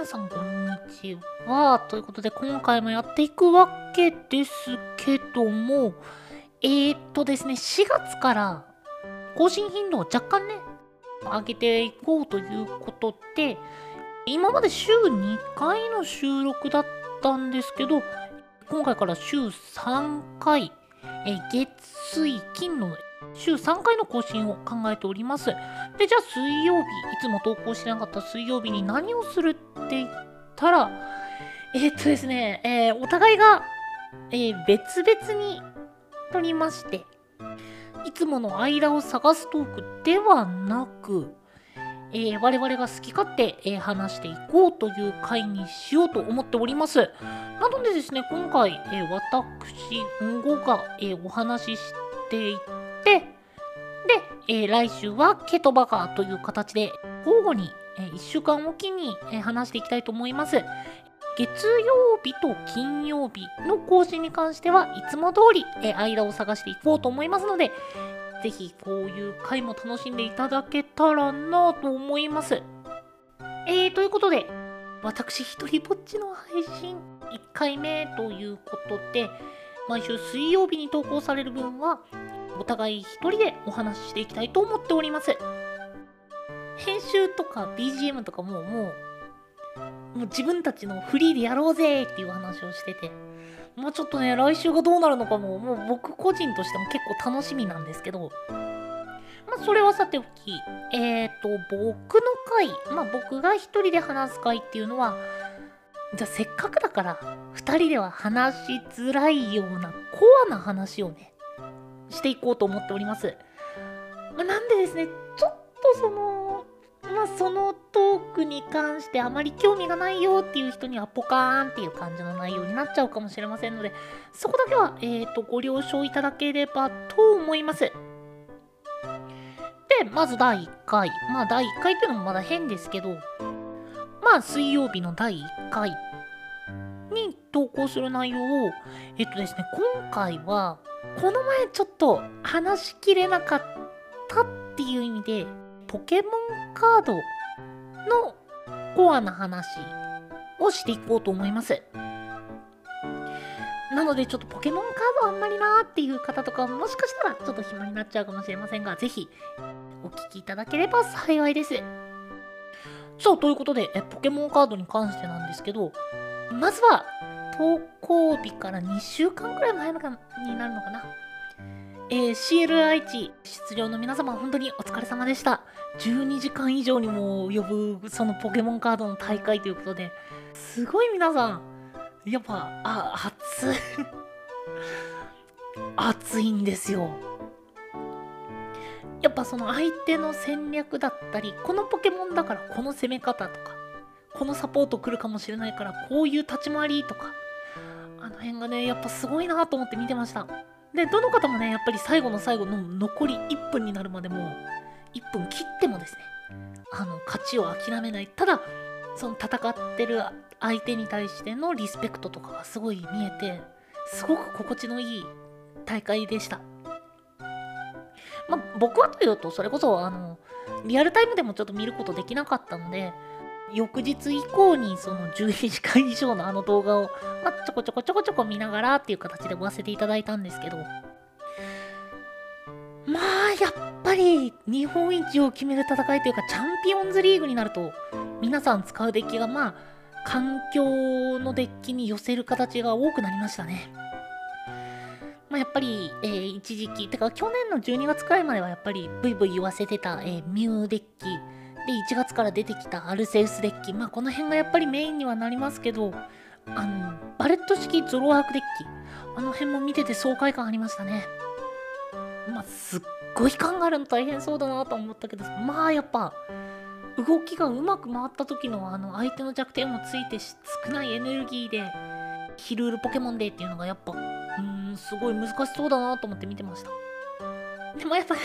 皆さんこんにちは。ということで今回もやっていくわけですけども、えー、っとですね、4月から更新頻度を若干ね、上げていこうということで、今まで週2回の収録だったんですけど、今回から週3回、え月水金の週3回の更新を考えております。で、じゃあ水曜日、いつも投稿してなかった水曜日に何をするって言ったら、えー、っとですね、えー、お互いが、えー、別々に撮りまして、いつもの間を探すトークではなく、えー、我々が好き勝手、えー、話していこうという回にしようと思っております。なのでですね、今回、えー、私、んごが、えお話ししていて、で、えー、来週はケトバカという形で交互に、えー、1週間おきに、えー、話していきたいと思います。月曜日と金曜日の更新に関してはいつも通り、え間を探していこうと思いますので、ぜひこういう回も楽しんでいただけたらなと思います。えー、ということで、私一人ぼっちの配信1回目ということで、毎週水曜日に投稿される分は、お互い一人でお話ししていきたいと思っております。編集とか BGM とかももう、もう自分たちのフリーでやろうぜっていう話をしてて、もうちょっとね、来週がどうなるのかも、もう僕個人としても結構楽しみなんですけど、まあ、それはさておき、えっ、ー、と、僕の回、まあ、僕が一人で話す回っていうのは、じゃあせっかくだから、二人では話しづらいようなコアな話をね、していこうと思っております。まあ、なんでですね、ちょっとその、まあ、そのトークに関してあまり興味がないよっていう人にはポカーンっていう感じの内容になっちゃうかもしれませんので、そこだけは、え、ー、と、ご了承いただければと思います。で、まず第1回。まあ、第1回っていうのもまだ変ですけど、まあ、水曜日の第1回に投稿する内容を、えっとですね、今回は、この前ちょっと話しきれなかったっていう意味で、ポケモンカードのコアな話をしていこうと思います。なのでちょっとポケモンカードあんまりなーっていう方とかもしかしたらちょっと暇になっちゃうかもしれませんが、ぜひお聞きいただければ幸いです。そう、ということで、えポケモンカードに関してなんですけど、まずは投稿日から2週間くらい前のかになるのかな。えー、CL 愛知出場の皆様本当にお疲れ様でした。12時間以上にも及ぶそのポケモンカードの大会ということで、すごい皆さん、やっぱ、あ、熱い 熱いんですよ。やっぱその相手の戦略だったり、このポケモンだからこの攻め方とか、このサポート来るかもしれないからこういう立ち回りとか、あの辺がね、やっぱすごいなと思って見てました。で、どの方もね、やっぱり最後の最後の残り1分になるまでも、1分切ってもですね、あの、勝ちを諦めない。ただ、その戦ってる相手に対してのリスペクトとかがすごい見えて、すごく心地のいい大会でした。まあ、僕はというと、それこそ、あの、リアルタイムでもちょっと見ることできなかったので、翌日以降にその12時間以上のあの動画を、まあ、ちょこちょこちょこちょこ見ながらっていう形で追わせていただいたんですけど、まあ、やっぱり日本一を決める戦いというか、チャンピオンズリーグになると、皆さん使うデッキがまあ、環境のデッキに寄せる形が多くなりましたね。まあ、やっぱり、えー、一時期、てか去年の12月くらいまではやっぱりブイブイ言わせてた、えー、ミューデッキ、で、1月から出てきたアルセウスデッキ。まあ、この辺がやっぱりメインにはなりますけど、あの、バレット式ゾロワークデッキ。あの辺も見てて爽快感ありましたね。まあ、すっごい考えるの大変そうだなと思ったけど、まあ、やっぱ、動きがうまく回った時のあの相手の弱点もついて少ないエネルギーでヒルールポケモンでっていうのがやっぱうーんすごい難しそうだなと思って見てましたでもやっぱね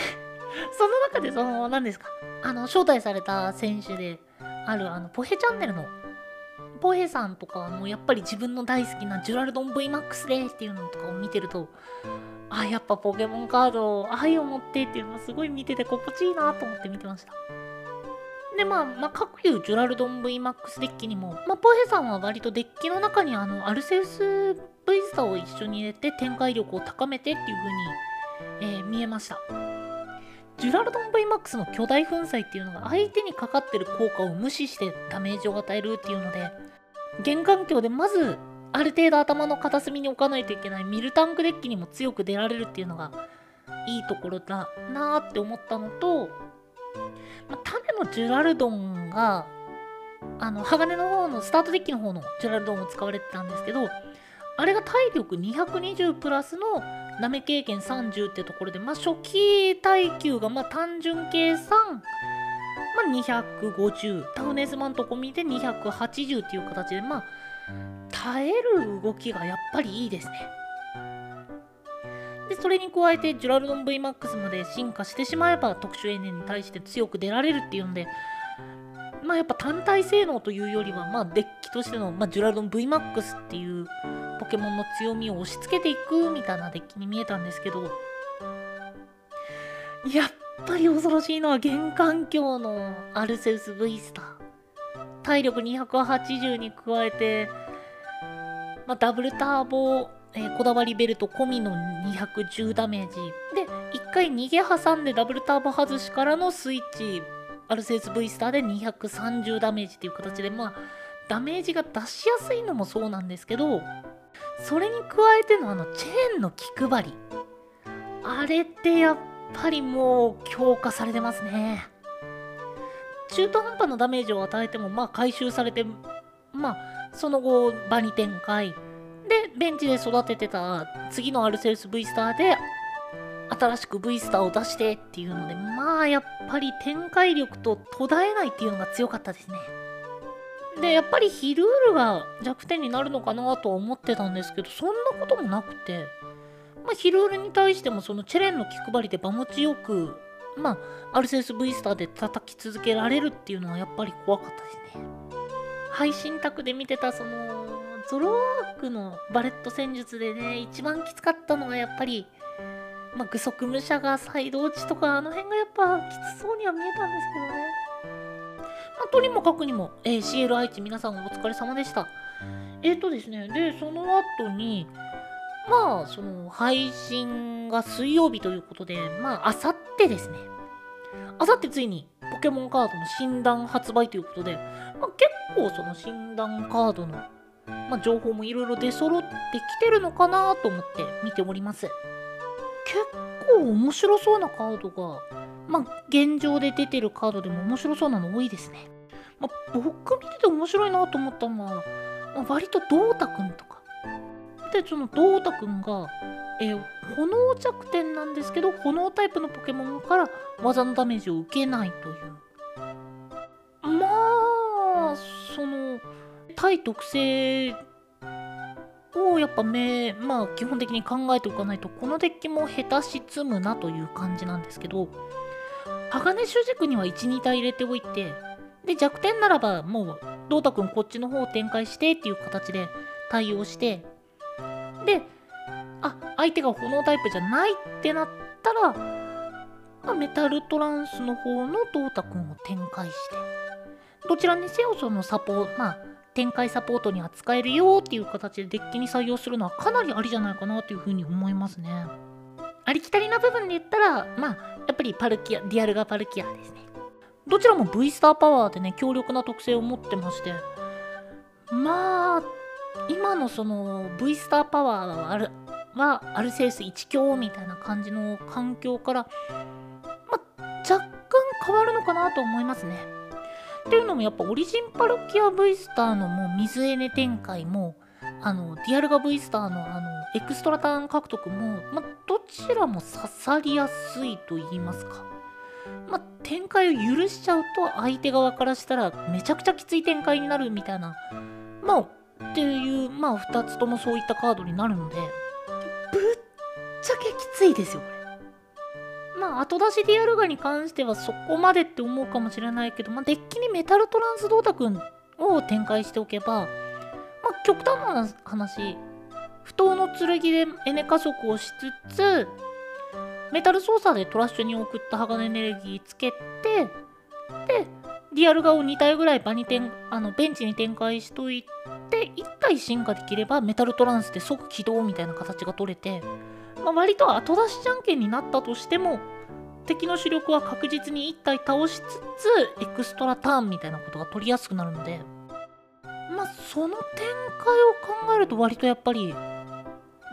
その中でその何ですか？あの、招待された選手である、あの、ポヘチャンネルの、ポヘさんとかもやっぱり自分の大好きなジュラルドン VMAX でっていうのとかを見てると、あ、やっぱポケモンカード愛を持ってっていうのすごい見てて心地いいなと思って見てました。でまあ、まあ、各いうジュラルドン VMAX デッキにも、まあ、ポヘさんは割とデッキの中にあのアルセウス V スターを一緒に入れて展開力を高めてっていう風に、えー、見えましたジュラルドン VMAX の巨大粉砕っていうのが相手にかかってる効果を無視してダメージを与えるっていうので現環境でまずある程度頭の片隅に置かないといけないミルタンクデッキにも強く出られるっていうのがいいところだなーって思ったのとまあ、種のジュラルドンが、あの、鋼の方の、スタートデッキの方のジュラルドンを使われてたんですけど、あれが体力220プラスのナメ経験30ってところで、まあ、初期耐久が、まあ、単純計算、まあ、250、タフネスマンと込みで280っていう形で、まあ、耐える動きがやっぱりいいですね。で、それに加えて、ジュラルドン VMAX まで進化してしまえば、特殊エネに対して強く出られるっていうので、まあやっぱ単体性能というよりは、まあデッキとしての、まあ、ジュラルドン VMAX っていうポケモンの強みを押し付けていくみたいなデッキに見えたんですけど、やっぱり恐ろしいのは玄関境のアルセウス V スター。体力280に加えて、まあ、ダブルターボえー、こだわりベルト込みの210ダメージ。で、1回逃げ挟んでダブルターボ外しからのスイッチ、アルセウス V スターで230ダメージっていう形で、まあ、ダメージが出しやすいのもそうなんですけど、それに加えてのあのチェーンの気配り。あれってやっぱりもう強化されてますね。中途半端なダメージを与えても、まあ回収されて、まあその後場に展開。で、ベンチで育ててた次のアルセウス V スターで、新しく V スターを出してっていうので、まあやっぱり展開力と途絶えないっていうのが強かったですね。で、やっぱりヒルールが弱点になるのかなとは思ってたんですけど、そんなこともなくて、まあ、ヒルールに対してもそのチェレンの気配りで場持ちよく、まあ、アルセウス V スターで叩き続けられるっていうのはやっぱり怖かったですね。配信卓で見てたそのゾロワークのバレット戦術でね、一番きつかったのがやっぱり、まあ、具足武者がサイド落ちとか、あの辺がやっぱきつそうには見えたんですけどね。あ、とにもかくにも、えー、CL 愛知皆さんお疲れ様でした。えっ、ー、とですね、で、その後に、まあ、その、配信が水曜日ということで、まあ、あさってですね。あさってついに、ポケモンカードの診断発売ということで、まあ、結構その診断カードのまあ、情報もいろいろ出揃ってきてるのかなと思って見ております。結構面白そうなカードが、まあ、現状で出てるカードでも面白そうなの多いですね。まあ、僕見てて面白いなと思ったのは、まあ、割とドータくんとか。で、そのドータくんが、えー、炎弱点なんですけど、炎タイプのポケモンから技のダメージを受けないという。まあ、その、対特性をやっぱめ、まあ基本的に考えておかないと、このデッキも下手し積むなという感じなんですけど、鋼主軸には1、2体入れておいて、で、弱点ならばもう、ドータくんこっちの方を展開してっていう形で対応して、で、あ、相手が炎タイプじゃないってなったら、まあ、メタルトランスの方のドータクンを展開して、どちらにせよそのサポー、まあ、展開サポートには使えるよっていう形でデッキに採用するのはかなりありじゃないかなというふうに思いますね。ありきたりな部分で言ったら、まあ、やっぱりパルキア、ディアルガパルキアですね。どちらも V スターパワーでね、強力な特性を持ってまして、まあ、今のその V スターパワーはある、はアルセウス1強みたいな感じの環境から、まあ、若干変わるのかなと思いますね。っていうのもやっぱオリジンパルキア V スターのもう水エネ展開もあのディアルガ V スターのあのエクストラターン獲得も、まどちらも刺さりやすいと言いますか。ま展開を許しちゃうと相手側からしたらめちゃくちゃきつい展開になるみたいな、まあ、っていう、まあ2つともそういったカードになるので、ぶっちゃけきついですよ、これ。まあ、後出しディアルガに関してはそこまでって思うかもしれないけど、まあ、デッキにメタルトランスドータ君を展開しておけば、まあ、極端な話、不当の剣でエネ加速をしつつ、メタル操作でトラッシュに送った鋼エネルギーつけて、で、リアル側を2体ぐらい場に展あのベンチに展開しといて1体進化できればメタルトランスで即起動みたいな形が取れて、まあ、割と後出しじゃんけんになったとしても敵の主力は確実に1体倒しつつエクストラターンみたいなことが取りやすくなるのでまあその展開を考えると割とやっぱり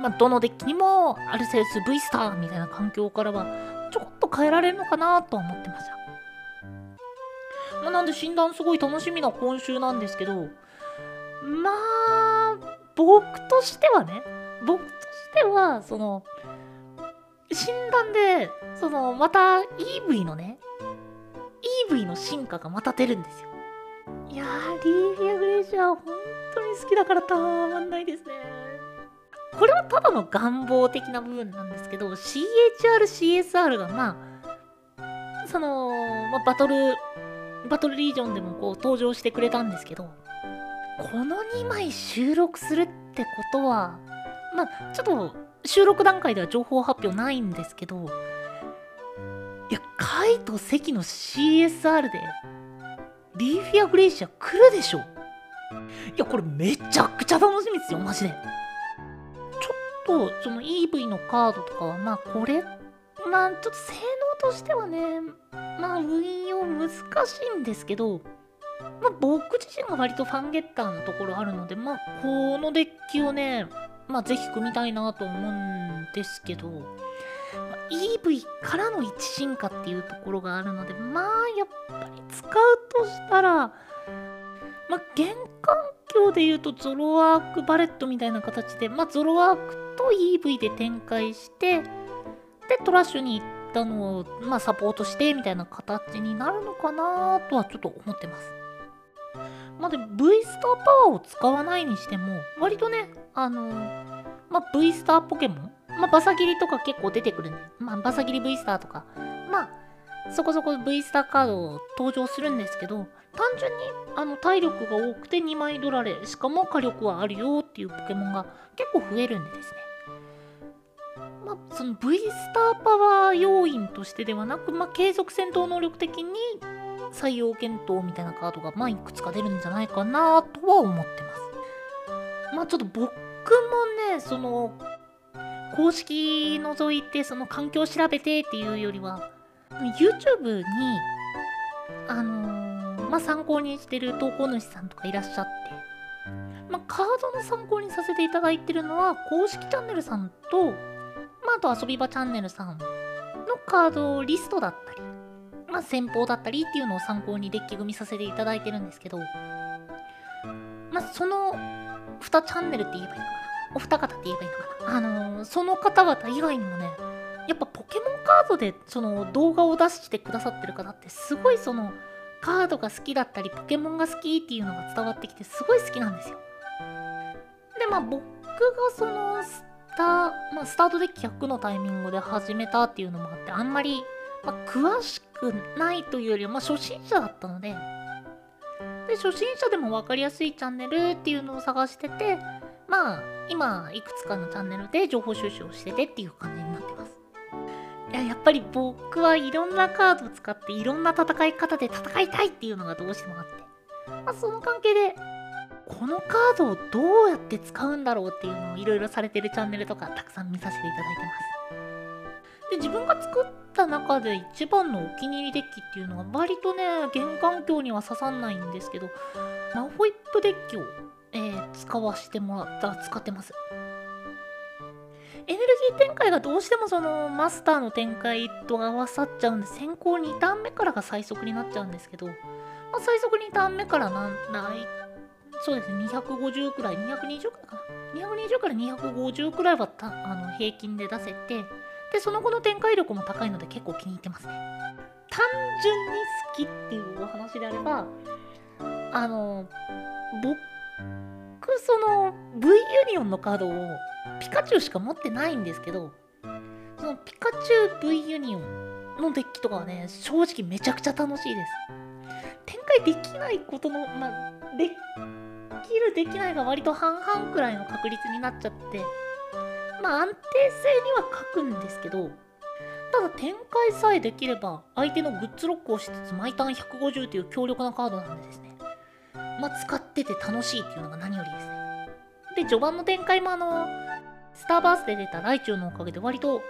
まあどのデッキにもアルセウス V スターみたいな環境からはちょっと変えられるのかなとは思ってましたまあ、なんで診断すごい楽しみな今週なんですけどまあ僕としてはね僕としてはその診断でそのまた EV のね EV の進化がまた出るんですよ。いやーリーフィアグレーシャー本当に好きだからたまんないですね。これはただの願望的な部分なんですけど CHRCSR がまあその、まあ、バトルバトルリージョンでもこう登場してくれたんですけどこの2枚収録するってことはまあちょっと収録段階では情報発表ないんですけどいやカイと関の CSR でリーフィア・グレイシア来るでしょ。いやこれめちゃくちゃ楽しみですよマジで。ちょっとその EV のカードとかはまあこれまあちょっと性能としてはねまあ運用難しいんですけどまあ僕自身が割とファンゲッターなところあるのでまあこのデッキをねまあぜひ組みたいなと思うんですけど、EV からの一進化っていうところがあるのでまあやっぱり使うとしたらまあ現環境で言うとゾロワークバレットみたいな形でまあゾロワークと EV で展開してでトラッシュに行ったのをまあサポートしてみたいな形になるのかなとはちょっと思ってます。まあで V スターパワーを使わないにしても割とねあのー、まあ、V スターポケモン、まあ、バサギリとか結構出てくるんで、まあ、バサギリ V スターとか、まあ、そこそこ V スターカード登場するんですけど、単純にあの体力が多くて2枚ドラレ、しかも火力はあるよっていうポケモンが結構増えるんでですね。まあ、その V スターパワー要因としてではなく、まあ、継続戦闘能力的に採用検討みたいなカードが、まあ、いくつか出るんじゃないかなとは思ってます。まあちょっと僕もねその公式覗いてその環境を調べてっていうよりは YouTube にあのー、まあ参考にしてる投稿主さんとかいらっしゃって。まあカードの参考にさせていただいてるのは公式チャンネルさんとまああと遊び場チャンネルさんのカードリストだったりまあ先方だったりっていうのを参考にデッキ組みさせていただいてるんですけどまあその2チャンネルって言えばいいのかな。お二方って言えばいいのかな。あのー、その方々以外にもねやっぱポケモンカードでその動画を出してくださってる方ってすごいそのカードが好きだったりポケモンが好きっていうのが伝わってきてすごい好きなんですよ。でまあ僕がそのスタ,、まあ、スタートデッキ100のタイミングで始めたっていうのもあってあんまり、まあ、詳しくないというよりは、まあ、初心者だったので。で初心者でも分かりやすいチャンネルっていうのを探しててまあ今いくつかのチャンネルで情報収集をしててっていう感じになってます。いややっぱり僕はいろんなカードを使っていろんな戦い方で戦いたいっていうのがどうしてもあって、まあ、その関係でこのカードをどうやって使うんだろうっていうのをいろいろされてるチャンネルとかたくさん見させていただいてます。で自分が作った中で一番のお気に入りデッキっていうのは割とね現環境には刺さんないんですけどマホイップデッキを、えー、使わせてもらった使ってます。エネルギー展開がどうしてもそのマスターの展開と合わさっちゃうんで先行2ターン目からが最速になっちゃうんですけど、まあ、最速2ターン目からなんないそうですね250くらい220くらいかな。220から250くらいはたあの平均で出せてでその後の展開力も高いので結構気に入ってますね。単純に好きっていうお話であればあの僕その V ユニオンのカードをピカチュウしか持ってないんですけどそのピカチュウ V ユニオンのデッキとかはね正直めちゃくちゃ楽しいです。展開できないことのまあできるできないが割と半々くらいの確率になっちゃってまあ安定性には書くんですけどただ展開さえできれば相手のグッズロックをしつつ毎ターン150という強力なカードなんでですね。まあ使ってて楽しいっていうのが何よりですね。で序盤の展開もあのスターバースで出たライチュウのおかげで割と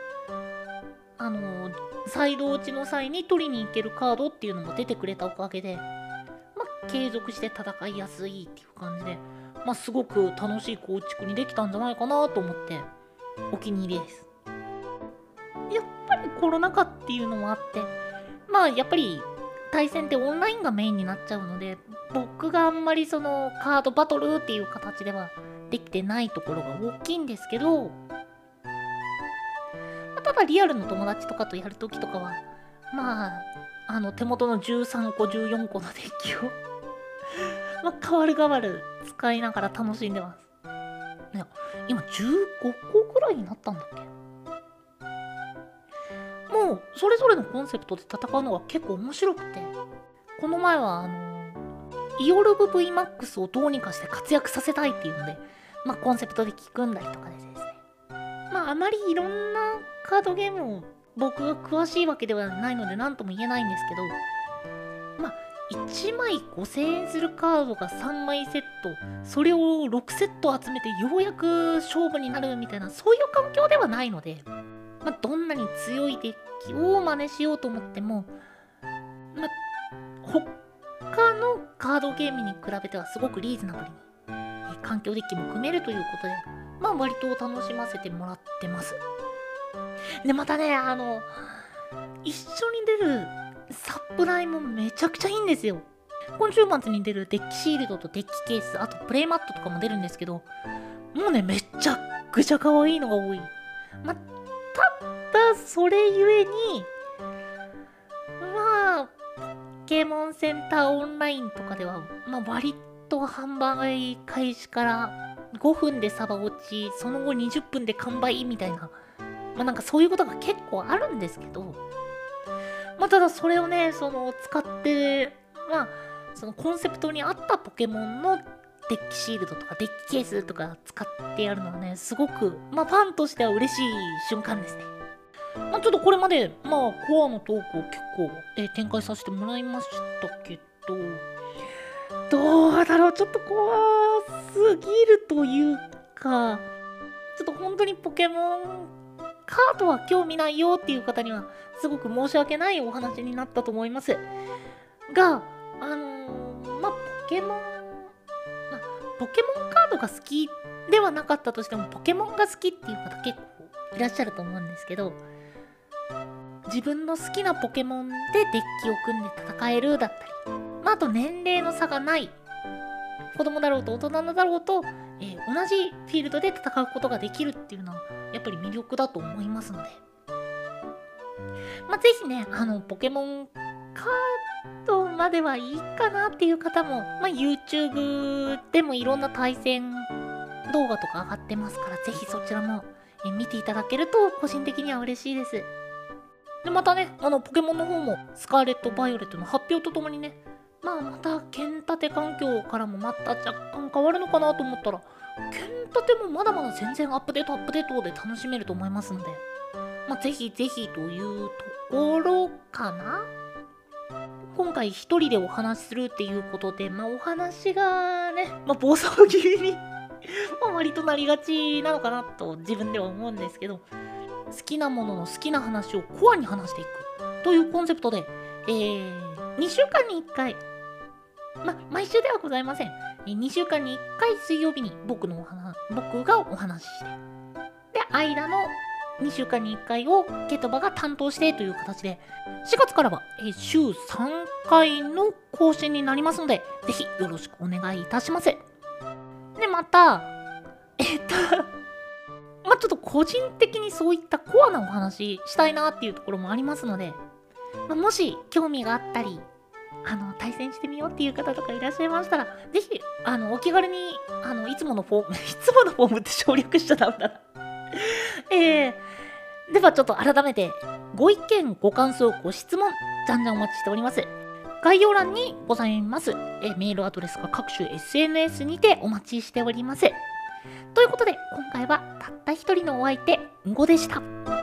あのサイド落ちの際に取りに行けるカードっていうのも出てくれたおかげでまあ継続して戦いやすいっていう感じでまあすごく楽しい構築にできたんじゃないかなと思ってお気に入りです。やっぱりコロナ禍っていうのもあってまあやっぱり対戦ってオンラインがメインになっちゃうので僕があんまりそのカードバトルっていう形ではできてないところが大きいんですけど、まあただリアルの友達とかとやるときとかはまああの手元の13個14個のデッキをまあ変わる変わる使いながら楽しんでます。いや今15個くらいになったんだっけ？それぞれのコンセプトで戦うのが結構面白くてこの前はあのイオルブ VMAX をどうにかして活躍させたいっていうのでまあコンセプトで聞くんだりとかでですね。まああまりいろんなカードゲームを僕が詳しいわけではないので何とも言えないんですけどまあ1枚5000円するカードが3枚セットそれを6セット集めてようやく勝負になるみたいなそういう環境ではないのでまあ、どんなに強いデッキを真似しようと思っても、まあ、他のカードゲームに比べてはすごくリーズナブルに、え環境デッキも組めるということで、まあ割と楽しませてもらってます。で、またね、あの、一緒に出るサプライもめちゃくちゃいいんですよ。今週末に出るデッキシールドとデッキケース、あとプレイマットとかも出るんですけど、もうね、めちゃくちゃ可愛いのが多い。まそれゆえにまあポケモンセンターオンラインとかでは、まあ、割と販売開始から5分でサバ落ちその後20分で完売みたいなまあなんかそういうことが結構あるんですけどまあただそれをねその使ってまあそのコンセプトに合ったポケモンのデッキシールドとかデッキケースとか使ってやるのはねすごくまあファンとしては嬉しい瞬間ですね。まあ、ちょっとこれまで、まあ、コアのトークを結構、えー展開させてもらいましたけど、どうだろう、ちょっと怖すぎるというか、ちょっと本当にポケモンカードは興味ないよっていう方には、すごく申し訳ないお話になったと思います。が、あのーまあ、ポケモン、まあ、ポケモンカードが好きではなかったとしても、ポケモンが好きっていう方結構いらっしゃると思うんですけど、自分の好きなポケモンでデッキを組んで戦えるだったり、まあ、あと年齢の差がない。子供だろうと大人だろうと、えー同じフィールドで戦うことができるっていうのはやっぱり魅力だと思いますので、まあ、ぜひねあのポケモンカードまではいいかなっていう方も、まあ、YouTube でもいろんな対戦動画とか上がってますからぜひそちらも見ていただけると個人的には嬉しいです。で、またね、あの、ポケモンの方も、スカーレット・バイオレットの発表とともにね、まあ、また、剣立て環境からもまた若干変わるのかなと思ったら、剣立てもまだまだ全然アップデートアップデートで楽しめると思いますので、まあ、ぜひぜひというところかな。今回一人でお話しするっていうことで、まあ、お話がね、まあ、暴走気味に ま割となりがちなのかなと自分では思うんですけど、好きなものの好きな話をコアに話していくというコンセプトで、えー、2週間に1回、ま、毎週ではございません。2週間に1回水曜日に僕のお話、僕がお話しして、で、間の2週間に1回をケトバが担当してという形で、4月からは、え週3回の更新になりますので、ぜひよろしくお願いいたします。で、また、えっと、まあちょっと個人的にそういったコアなお話したいなっていうところもありますので、まあもし興味があったり、あの、対戦してみようっていう方とかいらっしゃいましたら、ぜひ、あの、お気軽に、あの、いつものフォーム、いつものフォームって省略しちゃダメだな。えー、ではちょっと改めて、ご意見、ご感想、ご質問、じゃんじゃんお待ちしております。概要欄にございます、えメールアドレスが各種 SNS にてお待ちしております。ということで、今回はたった一人のお相手、んごでした。